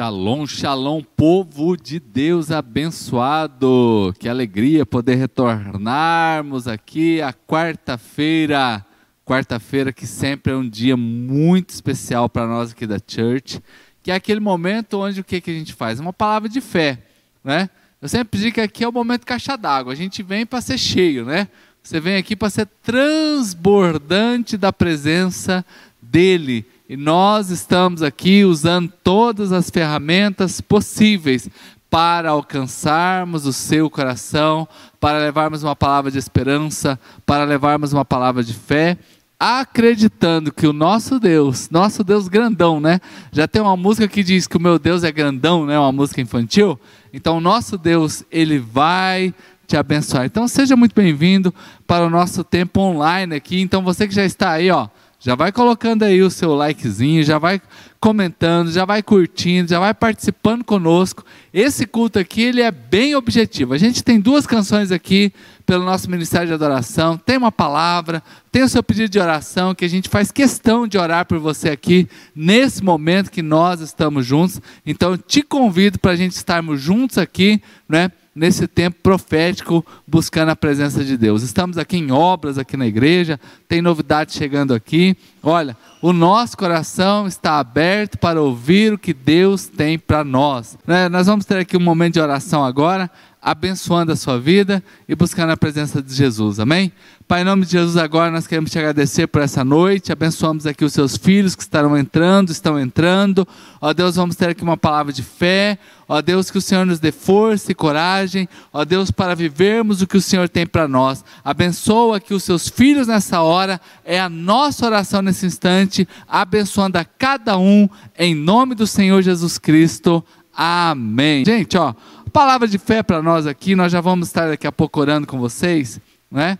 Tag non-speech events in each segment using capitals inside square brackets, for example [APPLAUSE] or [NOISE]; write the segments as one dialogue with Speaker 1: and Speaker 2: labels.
Speaker 1: Shalom, shalom, povo de Deus abençoado. Que alegria poder retornarmos aqui a quarta-feira. Quarta-feira que sempre é um dia muito especial para nós aqui da church, que é aquele momento onde o que, que a gente faz? Uma palavra de fé, né? Eu sempre digo que aqui é o momento caixa d'água. A gente vem para ser cheio, né? Você vem aqui para ser transbordante da presença dele e nós estamos aqui usando todas as ferramentas possíveis para alcançarmos o seu coração, para levarmos uma palavra de esperança, para levarmos uma palavra de fé, acreditando que o nosso Deus, nosso Deus grandão, né? Já tem uma música que diz que o meu Deus é grandão, né? Uma música infantil. Então, o nosso Deus, ele vai te abençoar. Então, seja muito bem-vindo para o nosso tempo online aqui. Então, você que já está aí, ó, já vai colocando aí o seu likezinho, já vai comentando, já vai curtindo, já vai participando conosco. Esse culto aqui, ele é bem objetivo. A gente tem duas canções aqui pelo nosso Ministério de Adoração, tem uma palavra, tem o seu pedido de oração, que a gente faz questão de orar por você aqui, nesse momento que nós estamos juntos. Então, te convido para a gente estarmos juntos aqui, né? Nesse tempo profético buscando a presença de Deus. Estamos aqui em obras aqui na igreja, tem novidade chegando aqui. Olha, o nosso coração está aberto para ouvir o que Deus tem para nós. Né? Nós vamos ter aqui um momento de oração agora abençoando a sua vida e buscando a presença de Jesus. Amém? Pai, em nome de Jesus, agora nós queremos te agradecer por essa noite. Abençoamos aqui os seus filhos que estarão entrando, estão entrando. Ó Deus, vamos ter aqui uma palavra de fé. Ó Deus, que o Senhor nos dê força e coragem. Ó Deus, para vivermos o que o Senhor tem para nós. Abençoa aqui os seus filhos nessa hora. É a nossa oração nesse instante, abençoando a cada um em nome do Senhor Jesus Cristo. Amém. Gente, ó, Palavra de fé para nós aqui, nós já vamos estar daqui a pouco orando com vocês, né?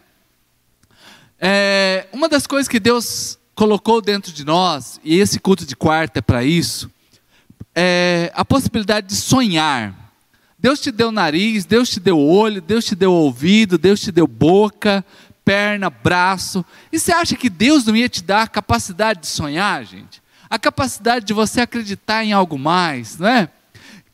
Speaker 1: É, uma das coisas que Deus colocou dentro de nós, e esse culto de quarta é para isso, é a possibilidade de sonhar. Deus te deu nariz, Deus te deu olho, Deus te deu ouvido, Deus te deu boca, perna, braço. E você acha que Deus não ia te dar a capacidade de sonhar, gente? A capacidade de você acreditar em algo mais, não é?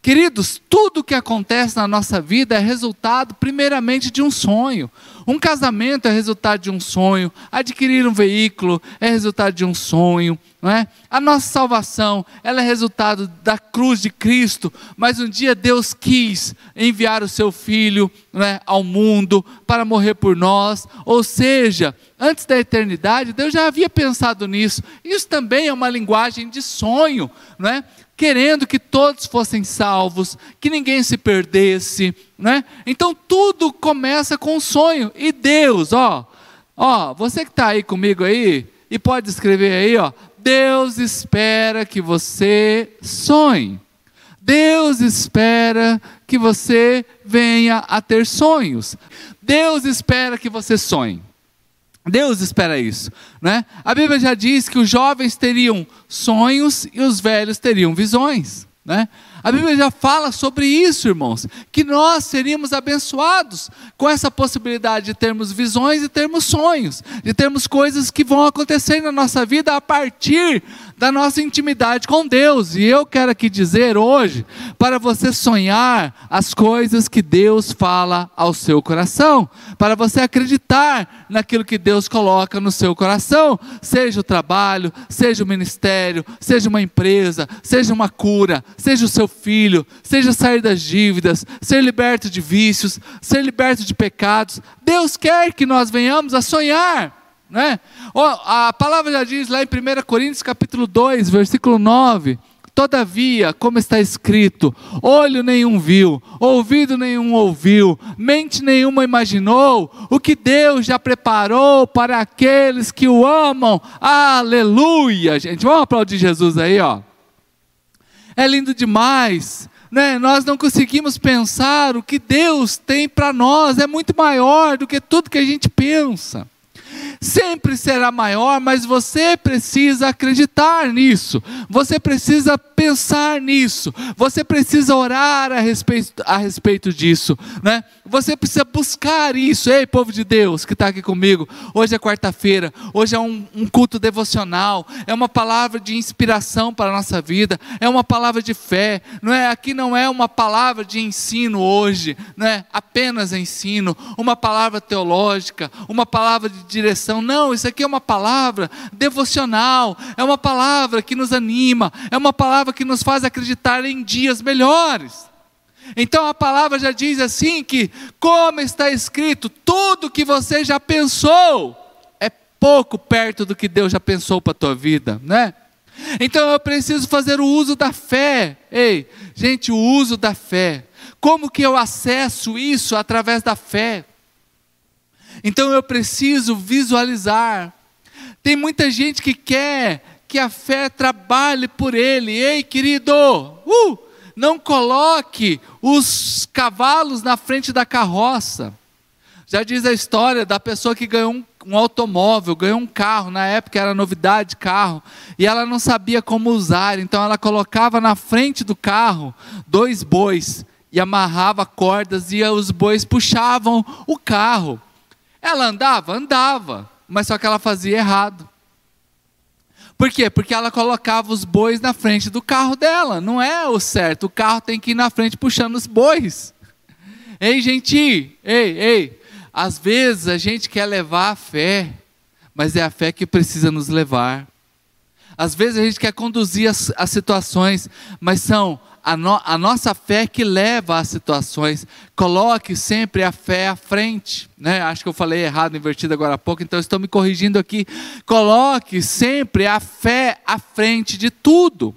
Speaker 1: Queridos, tudo que acontece na nossa vida é resultado, primeiramente, de um sonho. Um casamento é resultado de um sonho, adquirir um veículo é resultado de um sonho, não é? A nossa salvação, ela é resultado da cruz de Cristo, mas um dia Deus quis enviar o seu filho, é, ao mundo para morrer por nós, ou seja, antes da eternidade, Deus já havia pensado nisso. Isso também é uma linguagem de sonho, não é? querendo que todos fossem salvos, que ninguém se perdesse, né? Então tudo começa com um sonho. E Deus, ó, ó, você que está aí comigo aí e pode escrever aí, ó, Deus espera que você sonhe. Deus espera que você venha a ter sonhos. Deus espera que você sonhe. Deus espera isso, né? A Bíblia já diz que os jovens teriam sonhos e os velhos teriam visões, né? A Bíblia já fala sobre isso, irmãos, que nós seríamos abençoados com essa possibilidade de termos visões e termos sonhos, de termos coisas que vão acontecer na nossa vida a partir da nossa intimidade com Deus. E eu quero aqui dizer hoje, para você sonhar as coisas que Deus fala ao seu coração, para você acreditar naquilo que Deus coloca no seu coração, seja o trabalho, seja o ministério, seja uma empresa, seja uma cura, seja o seu filho, seja sair das dívidas, ser liberto de vícios, ser liberto de pecados. Deus quer que nós venhamos a sonhar. Né? a palavra já diz lá em 1 Coríntios capítulo 2, versículo 9. Todavia, como está escrito, olho nenhum viu, ouvido nenhum ouviu, mente nenhuma imaginou o que Deus já preparou para aqueles que o amam. Aleluia! Gente, vamos aplaudir Jesus aí, ó. É lindo demais. Né? Nós não conseguimos pensar o que Deus tem para nós, é muito maior do que tudo que a gente pensa sempre será maior, mas você precisa acreditar nisso, você precisa pensar nisso, você precisa orar a respeito, a respeito disso, né? Você precisa buscar isso. Ei, povo de Deus que está aqui comigo. Hoje é quarta-feira. Hoje é um, um, culto devocional. É uma palavra de inspiração para a nossa vida. É uma palavra de fé. Não é aqui não é uma palavra de ensino hoje. Não é apenas ensino. Uma palavra teológica. Uma palavra de direção. Não, isso aqui é uma palavra devocional. É uma palavra que nos anima. É uma palavra que nos faz acreditar em dias melhores. Então a palavra já diz assim que, como está escrito, tudo que você já pensou é pouco perto do que Deus já pensou para a tua vida, né? Então eu preciso fazer o uso da fé. Ei, gente, o uso da fé. Como que eu acesso isso através da fé? Então eu preciso visualizar. Tem muita gente que quer que a fé trabalhe por ele. Ei, querido, uh, não coloque os cavalos na frente da carroça. Já diz a história da pessoa que ganhou um, um, automóvel, ganhou um carro, na época era novidade carro, e ela não sabia como usar, então ela colocava na frente do carro dois bois e amarrava cordas e os bois puxavam o carro. Ela andava? Andava, mas só que ela fazia errado. Por quê? Porque ela colocava os bois na frente do carro dela. Não é o certo. O carro tem que ir na frente puxando os bois. Ei, gente, ei, ei. Às vezes a gente quer levar a fé, mas é a fé que precisa nos levar. Às vezes a gente quer conduzir as, as situações, mas são a, no, a, nossa fé que leva às situações. Coloque sempre a fé à frente. Né? Acho que eu falei errado, invertido agora há pouco, então estou me corrigindo aqui. Coloque sempre a fé à frente de tudo.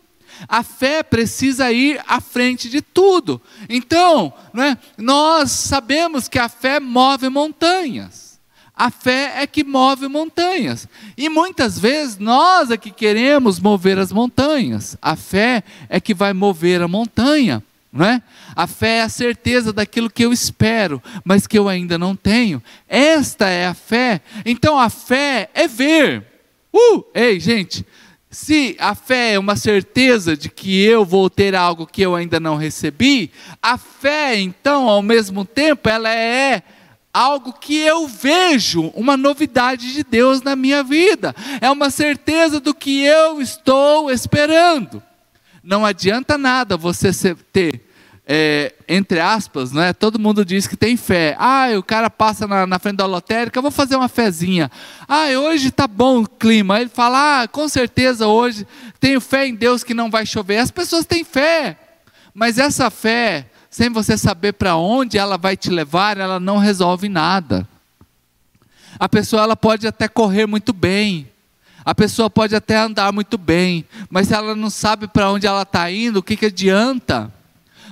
Speaker 1: A fé precisa ir à frente de tudo. Então, né, nós sabemos que a fé move montanhas. A fé é que move montanhas. E muitas vezes nós é que queremos mover as montanhas. A fé é que vai mover a montanha. Não é? A fé é a certeza daquilo que eu espero, mas que eu ainda não tenho. Esta é a fé. Então a fé é ver. Uh! Ei, gente, se a fé é uma certeza de que eu vou ter algo que eu ainda não recebi, a fé, então, ao mesmo tempo, ela é algo que eu vejo, uma novidade de Deus na minha vida, é uma certeza do que eu estou esperando. Não adianta nada você ter, é, entre aspas, né? todo mundo diz que tem fé. Ah, o cara passa na, na frente da lotérica, vou fazer uma fezinha. Ah, hoje está bom o clima. Ele fala, ah, com certeza hoje tenho fé em Deus que não vai chover. As pessoas têm fé, mas essa fé sem você saber para onde ela vai te levar, ela não resolve nada. A pessoa ela pode até correr muito bem, a pessoa pode até andar muito bem, mas se ela não sabe para onde ela está indo, o que, que adianta?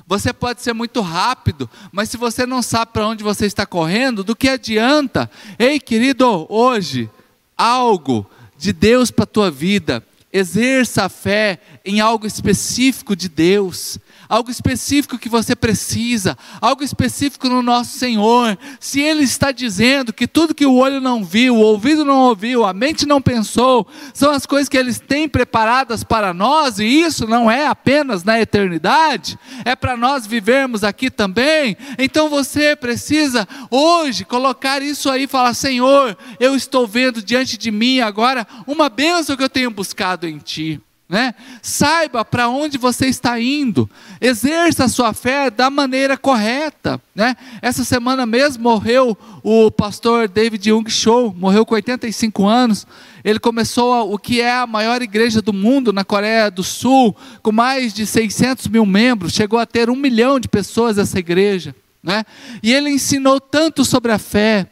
Speaker 1: Você pode ser muito rápido, mas se você não sabe para onde você está correndo, do que adianta? Ei, querido, hoje, algo de Deus para a tua vida, exerça a fé em algo específico de Deus algo específico que você precisa, algo específico no nosso Senhor. Se Ele está dizendo que tudo que o olho não viu, o ouvido não ouviu, a mente não pensou, são as coisas que Ele tem preparadas para nós, e isso não é apenas na eternidade, é para nós vivermos aqui também. Então você precisa hoje colocar isso aí e falar: Senhor, eu estou vendo diante de mim agora uma bênção que eu tenho buscado em Ti. Né? Saiba para onde você está indo, exerça a sua fé da maneira correta. Né? Essa semana mesmo morreu o pastor David Young Cho, morreu com 85 anos. Ele começou o que é a maior igreja do mundo na Coreia do Sul, com mais de 600 mil membros, chegou a ter um milhão de pessoas essa igreja. Né? E ele ensinou tanto sobre a fé,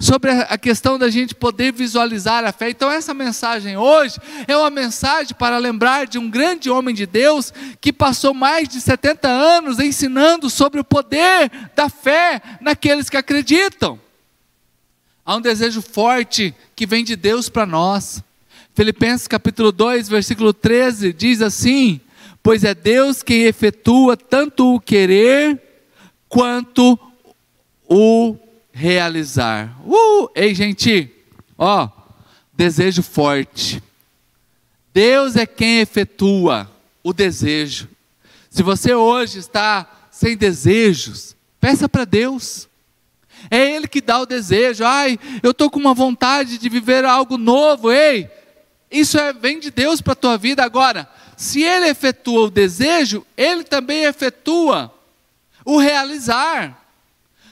Speaker 1: sobre a questão da gente poder visualizar a fé. Então, essa mensagem hoje é uma mensagem para lembrar de um grande homem de Deus que passou mais de 70 anos ensinando sobre o poder da fé naqueles que acreditam. Há um desejo forte que vem de Deus para nós. Filipenses capítulo 2, versículo 13 diz assim: Pois é Deus quem efetua tanto o querer quanto o realizar. Uh! Ei, gente, ó, desejo forte. Deus é quem efetua o desejo. Se você hoje está sem desejos, peça para Deus. É Ele que dá o desejo. Ai, eu estou com uma vontade de viver algo novo. Ei, isso é, vem de Deus para a tua vida. Agora, se Ele efetua o desejo, Ele também efetua o realizar.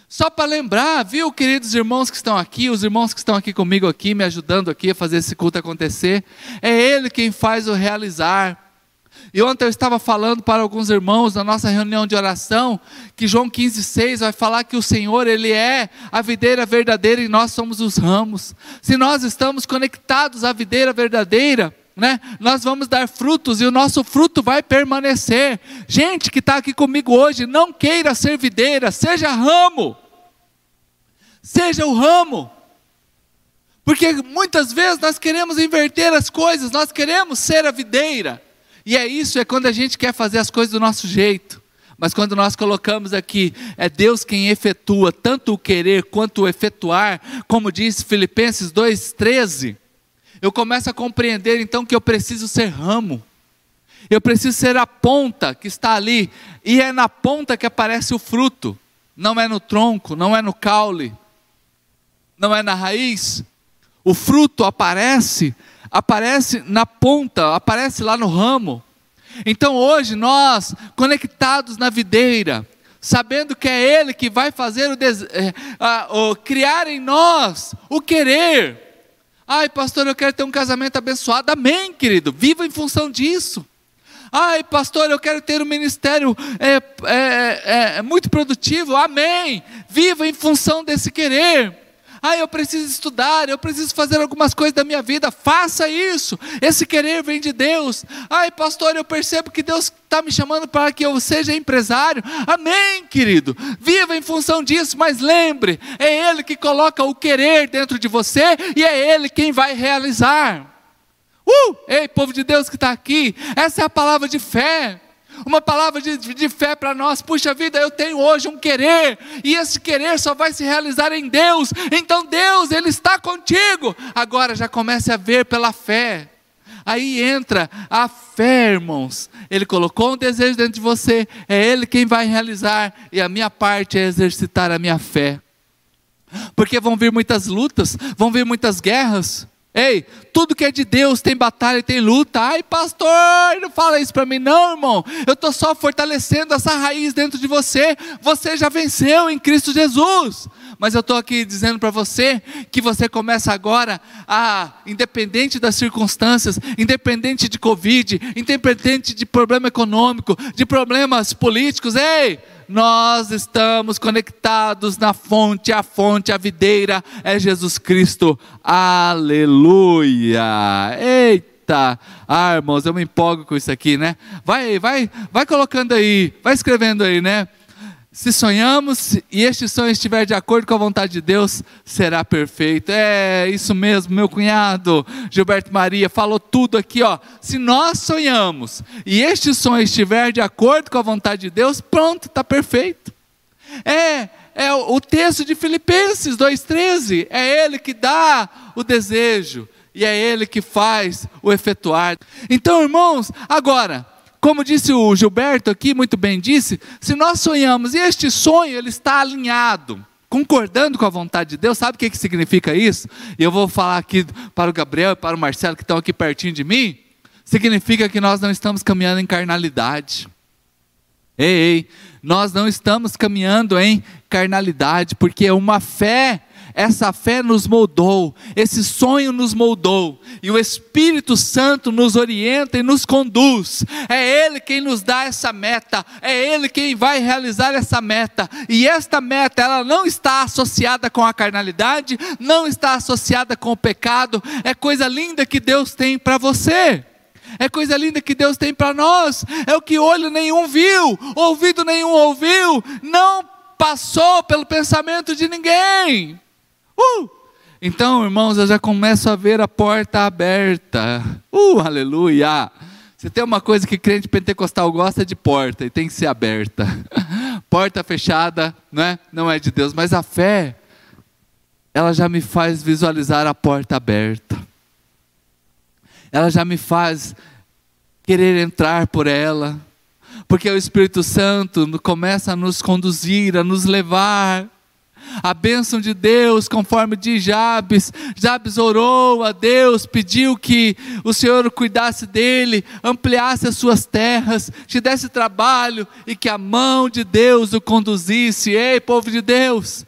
Speaker 1: Só para lembrar, viu, queridos irmãos que estão aqui, os irmãos que estão aqui comigo aqui, me ajudando aqui a fazer esse culto acontecer, é Ele quem faz o realizar. E ontem eu estava falando para alguns irmãos na nossa reunião de oração que João 15,6 vai falar que o Senhor, Ele é a videira verdadeira e nós somos os ramos. Se nós estamos conectados à videira verdadeira, né, nós vamos dar frutos e o nosso fruto vai permanecer. Gente que está aqui comigo hoje, não queira ser videira, seja ramo. Seja o ramo. Porque muitas vezes nós queremos inverter as coisas, nós queremos ser a videira. E é isso, é quando a gente quer fazer as coisas do nosso jeito. Mas quando nós colocamos aqui, é Deus quem efetua tanto o querer quanto o efetuar, como diz Filipenses 2,13, eu começo a compreender então que eu preciso ser ramo, eu preciso ser a ponta que está ali, e é na ponta que aparece o fruto, não é no tronco, não é no caule, não é na raiz. O fruto aparece aparece na ponta, aparece lá no ramo. Então hoje nós, conectados na videira, sabendo que é Ele que vai fazer o, é, o criar em nós o querer. Ai, pastor, eu quero ter um casamento abençoado. Amém, querido. Viva em função disso. Ai, pastor, eu quero ter um ministério é, é, é, muito produtivo. Amém. Viva em função desse querer. Ah, eu preciso estudar, eu preciso fazer algumas coisas da minha vida. Faça isso. Esse querer vem de Deus. Ai, pastor, eu percebo que Deus está me chamando para que eu seja empresário. Amém, querido. Viva em função disso, mas lembre: é Ele que coloca o querer dentro de você e é Ele quem vai realizar. Uh! Ei, povo de Deus que está aqui, essa é a palavra de fé uma palavra de, de fé para nós. Puxa vida, eu tenho hoje um querer, e esse querer só vai se realizar em Deus. Então Deus, Ele está contigo. Agora já comece a ver pela fé. Aí entra a fé, irmãos. Ele colocou um desejo dentro de você, é Ele quem vai realizar, e a minha parte é exercitar a minha fé. Porque vão vir muitas lutas, vão vir muitas guerras. Ei, tudo que é de Deus tem batalha e tem luta. Ai, pastor, não fala isso para mim, não, irmão. Eu estou só fortalecendo essa raiz dentro de você. Você já venceu em Cristo Jesus. Mas eu estou aqui dizendo para você que você começa agora a, independente das circunstâncias, independente de Covid, independente de problema econômico, de problemas políticos, ei, nós estamos conectados na fonte, a fonte, a videira é Jesus Cristo. Aleluia! Eita! Ah, irmãos, eu me empolgo com isso aqui, né? Vai, vai, vai colocando aí, vai escrevendo aí, né? Se sonhamos e este sonho estiver de acordo com a vontade de Deus, será perfeito. É isso mesmo, meu cunhado Gilberto Maria falou tudo aqui, ó. Se nós sonhamos e este sonho estiver de acordo com a vontade de Deus, pronto, está perfeito. É, é o texto de Filipenses 2,13. É ele que dá o desejo e é ele que faz o efetuar. Então, irmãos, agora como disse o Gilberto aqui, muito bem disse, se nós sonhamos e este sonho ele está alinhado, concordando com a vontade de Deus, sabe o que, que significa isso? E eu vou falar aqui para o Gabriel e para o Marcelo que estão aqui pertinho de mim. Significa que nós não estamos caminhando em carnalidade. Ei, ei, nós não estamos caminhando em carnalidade, porque uma fé essa fé nos moldou, esse sonho nos moldou, e o Espírito Santo nos orienta e nos conduz. É Ele quem nos dá essa meta, é Ele quem vai realizar essa meta, e esta meta, ela não está associada com a carnalidade, não está associada com o pecado, é coisa linda que Deus tem para você. É coisa linda que Deus tem para nós. É o que olho nenhum viu, ouvido nenhum ouviu, não passou pelo pensamento de ninguém. Uh! Então, irmãos, eu já começo a ver a porta aberta. Uh, aleluia! Se tem uma coisa que crente pentecostal gosta é de porta e tem que ser aberta. [LAUGHS] porta fechada, não é? Não é de Deus, mas a fé ela já me faz visualizar a porta aberta. Ela já me faz querer entrar por ela. Porque o Espírito Santo começa a nos conduzir, a nos levar A bênção de Deus, conforme diz Jabes. Jabes orou a Deus, pediu que o Senhor cuidasse dele, ampliasse as suas terras, te desse trabalho e que a mão de Deus o conduzisse. Ei, povo de Deus!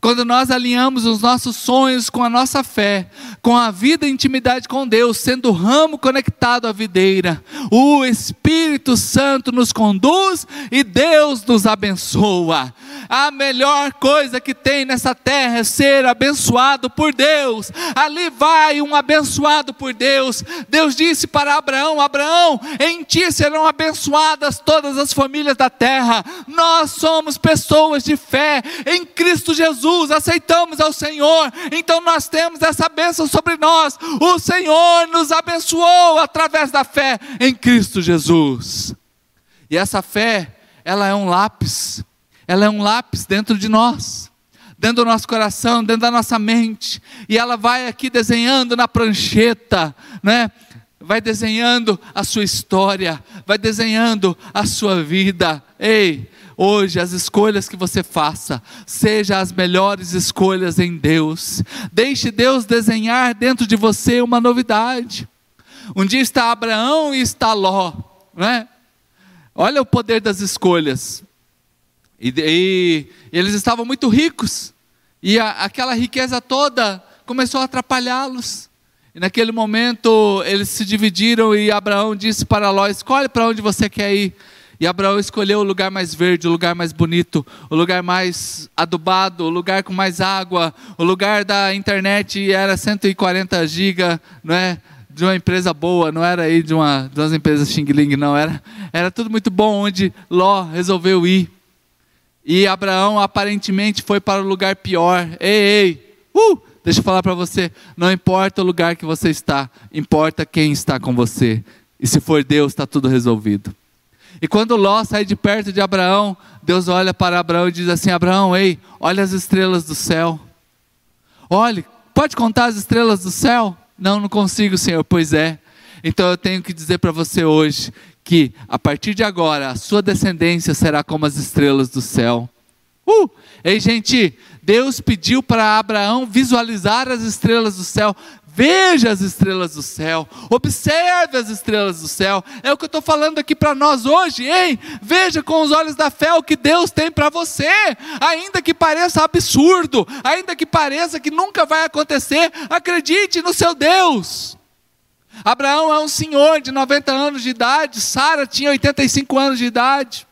Speaker 1: Quando nós alinhamos os nossos sonhos com a nossa fé, com a vida e intimidade com Deus, sendo o ramo conectado à videira, o Espírito Santo nos conduz e Deus nos abençoa. A melhor coisa que tem nessa terra é ser abençoado por Deus. Ali vai um abençoado por Deus. Deus disse para Abraão: Abraão, em ti serão abençoadas todas as famílias da terra. Nós somos pessoas de fé em Cristo Jesus aceitamos ao Senhor, então nós temos essa bênção sobre nós. O Senhor nos abençoou através da fé em Cristo Jesus. E essa fé, ela é um lápis, ela é um lápis dentro de nós dentro do nosso coração, dentro da nossa mente, e ela vai aqui desenhando na prancheta, né? Vai desenhando a sua história, vai desenhando a sua vida. Ei, Hoje, as escolhas que você faça, sejam as melhores escolhas em Deus. Deixe Deus desenhar dentro de você uma novidade. Um dia está Abraão e está Ló, né? Olha o poder das escolhas. E, e, e eles estavam muito ricos, e a, aquela riqueza toda começou a atrapalhá-los. E naquele momento eles se dividiram e Abraão disse para Ló: Escolhe para onde você quer ir. E Abraão escolheu o lugar mais verde, o lugar mais bonito, o lugar mais adubado, o lugar com mais água, o lugar da internet era 140 GB, não é? De uma empresa boa, não era aí de, uma, de umas empresas Xing Ling, não. Era, era tudo muito bom onde Ló resolveu ir. E Abraão aparentemente foi para o lugar pior. Ei, ei, uh, deixa eu falar para você: não importa o lugar que você está, importa quem está com você. E se for Deus, está tudo resolvido. E quando Ló sai de perto de Abraão, Deus olha para Abraão e diz assim: Abraão, ei, olha as estrelas do céu. Olhe, pode contar as estrelas do céu? Não, não consigo, Senhor. Pois é. Então eu tenho que dizer para você hoje que a partir de agora a sua descendência será como as estrelas do céu. Uh! Ei, gente, Deus pediu para Abraão visualizar as estrelas do céu. Veja as estrelas do céu, observe as estrelas do céu. É o que eu estou falando aqui para nós hoje, hein? Veja com os olhos da fé o que Deus tem para você, ainda que pareça absurdo, ainda que pareça que nunca vai acontecer, acredite no seu Deus. Abraão é um senhor de 90 anos de idade, Sara tinha 85 anos de idade,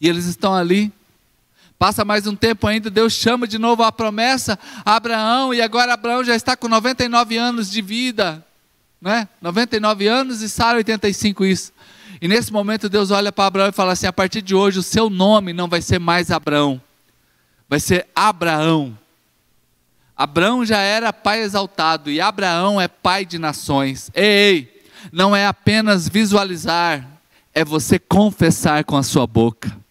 Speaker 1: e eles estão ali Passa mais um tempo ainda, Deus chama de novo a promessa a Abraão, e agora Abraão já está com 99 anos de vida, né? 99 anos e Sara 85 isso. E nesse momento Deus olha para Abraão e fala assim: a partir de hoje o seu nome não vai ser mais Abraão, vai ser Abraão. Abraão já era pai exaltado e Abraão é pai de nações. Ei, não é apenas visualizar, é você confessar com a sua boca.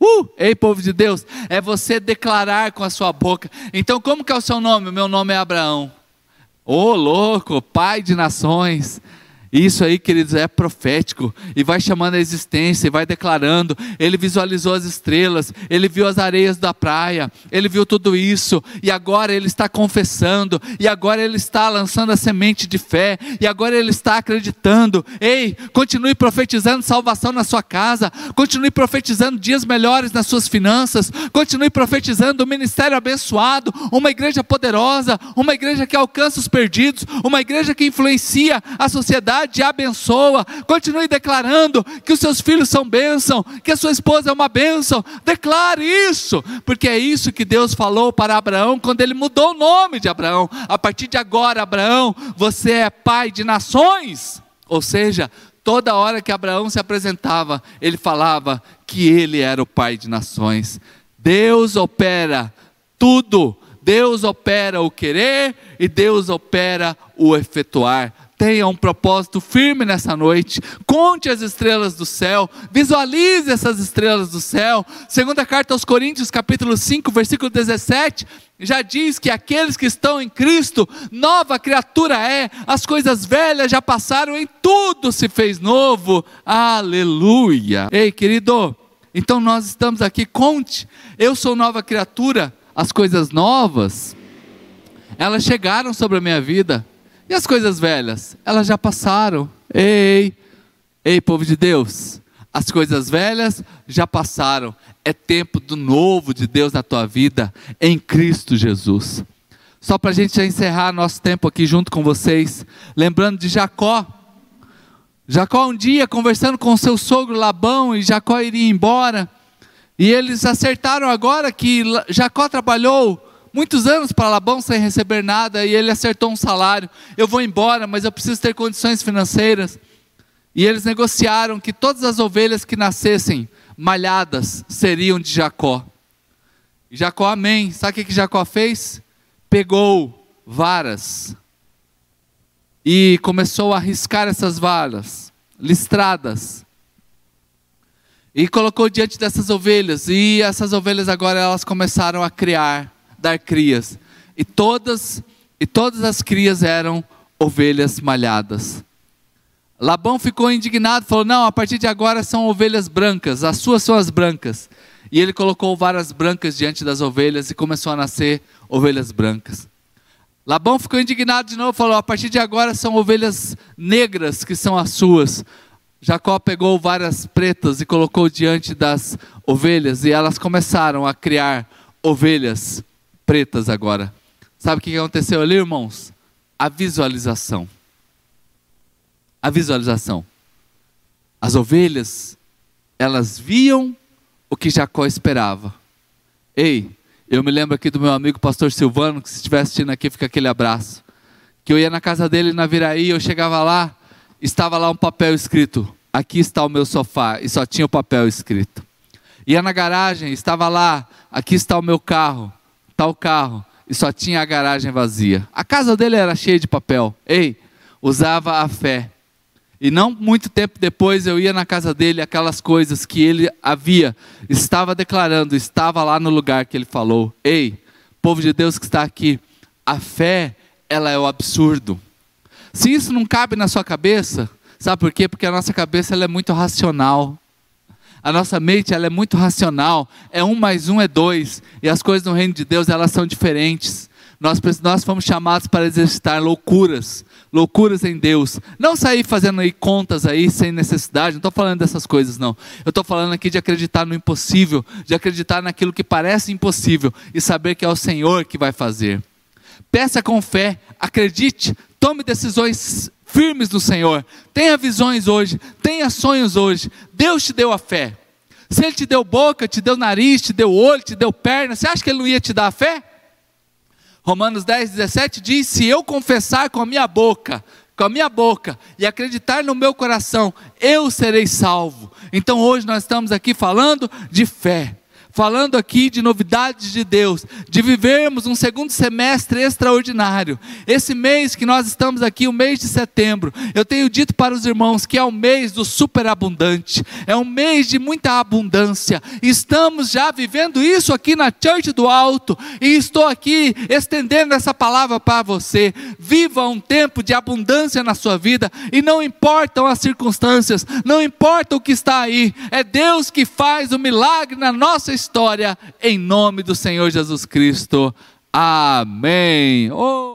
Speaker 1: Uh, ei povo de Deus, é você declarar com a sua boca. Então, como que é o seu nome? Meu nome é Abraão. Ô oh, louco, pai de nações. Isso aí, queridos, é profético e vai chamando a existência e vai declarando. Ele visualizou as estrelas, ele viu as areias da praia, ele viu tudo isso e agora ele está confessando, e agora ele está lançando a semente de fé, e agora ele está acreditando. Ei, continue profetizando salvação na sua casa, continue profetizando dias melhores nas suas finanças, continue profetizando um ministério abençoado, uma igreja poderosa, uma igreja que alcança os perdidos, uma igreja que influencia a sociedade te abençoa. Continue declarando que os seus filhos são bênção, que a sua esposa é uma bênção. Declare isso, porque é isso que Deus falou para Abraão quando ele mudou o nome de Abraão. A partir de agora, Abraão, você é pai de nações. Ou seja, toda hora que Abraão se apresentava, ele falava que ele era o pai de nações. Deus opera tudo. Deus opera o querer e Deus opera o efetuar tenha um propósito firme nessa noite. Conte as estrelas do céu, visualize essas estrelas do céu. Segunda carta aos Coríntios, capítulo 5, versículo 17, já diz que aqueles que estão em Cristo, nova criatura é, as coisas velhas já passaram, em tudo se fez novo. Aleluia. Ei, querido, então nós estamos aqui, conte, eu sou nova criatura as coisas novas, elas chegaram sobre a minha vida. E as coisas velhas, elas já passaram. Ei, ei, povo de Deus, as coisas velhas já passaram. É tempo do novo de Deus na tua vida, em Cristo Jesus. Só para a gente encerrar nosso tempo aqui junto com vocês, lembrando de Jacó. Jacó um dia conversando com seu sogro Labão e Jacó iria embora. E eles acertaram agora que Jacó trabalhou muitos anos para Labão sem receber nada e ele acertou um salário. Eu vou embora, mas eu preciso ter condições financeiras. E eles negociaram que todas as ovelhas que nascessem malhadas seriam de Jacó. Jacó, amém. Sabe o que Jacó fez? Pegou varas e começou a riscar essas varas, listradas. E colocou diante dessas ovelhas, e essas ovelhas agora elas começaram a criar, dar crias. E todas e todas as crias eram ovelhas malhadas. Labão ficou indignado, falou: Não, a partir de agora são ovelhas brancas, as suas são as brancas. E ele colocou varas brancas diante das ovelhas e começou a nascer ovelhas brancas. Labão ficou indignado de novo, falou: A partir de agora são ovelhas negras que são as suas. Jacó pegou varas pretas e colocou diante das ovelhas e elas começaram a criar ovelhas pretas agora. Sabe o que aconteceu ali, irmãos? A visualização a visualização. As ovelhas, elas viam o que Jacó esperava. Ei, eu me lembro aqui do meu amigo pastor Silvano, que se estiver assistindo aqui, fica aquele abraço. Que eu ia na casa dele na Viraí, eu chegava lá, estava lá um papel escrito: Aqui está o meu sofá, e só tinha o papel escrito. Ia na garagem, estava lá: Aqui está o meu carro, tal carro, e só tinha a garagem vazia. A casa dele era cheia de papel. Ei, usava a fé e não muito tempo depois eu ia na casa dele, aquelas coisas que ele havia, estava declarando, estava lá no lugar que ele falou. Ei, povo de Deus que está aqui, a fé, ela é o absurdo. Se isso não cabe na sua cabeça, sabe por quê? Porque a nossa cabeça ela é muito racional. A nossa mente ela é muito racional. É um mais um é dois. E as coisas no reino de Deus elas são diferentes. Nós, nós fomos chamados para exercitar loucuras, loucuras em Deus. Não sair fazendo aí contas aí sem necessidade, não estou falando dessas coisas não. Eu estou falando aqui de acreditar no impossível, de acreditar naquilo que parece impossível e saber que é o Senhor que vai fazer. Peça com fé, acredite, tome decisões firmes no Senhor. Tenha visões hoje, tenha sonhos hoje. Deus te deu a fé. Se Ele te deu boca, te deu nariz, te deu olho, te deu perna, você acha que Ele não ia te dar a fé? Romanos 10, 17 diz: Se eu confessar com a minha boca, com a minha boca e acreditar no meu coração, eu serei salvo. Então hoje nós estamos aqui falando de fé falando aqui de novidades de Deus, de vivermos um segundo semestre extraordinário. Esse mês que nós estamos aqui, o mês de setembro, eu tenho dito para os irmãos que é o mês do superabundante, é um mês de muita abundância. Estamos já vivendo isso aqui na Church do Alto e estou aqui estendendo essa palavra para você. Viva um tempo de abundância na sua vida e não importam as circunstâncias, não importa o que está aí, é Deus que faz o milagre na nossa história história, em nome do Senhor Jesus Cristo. Amém. Oh.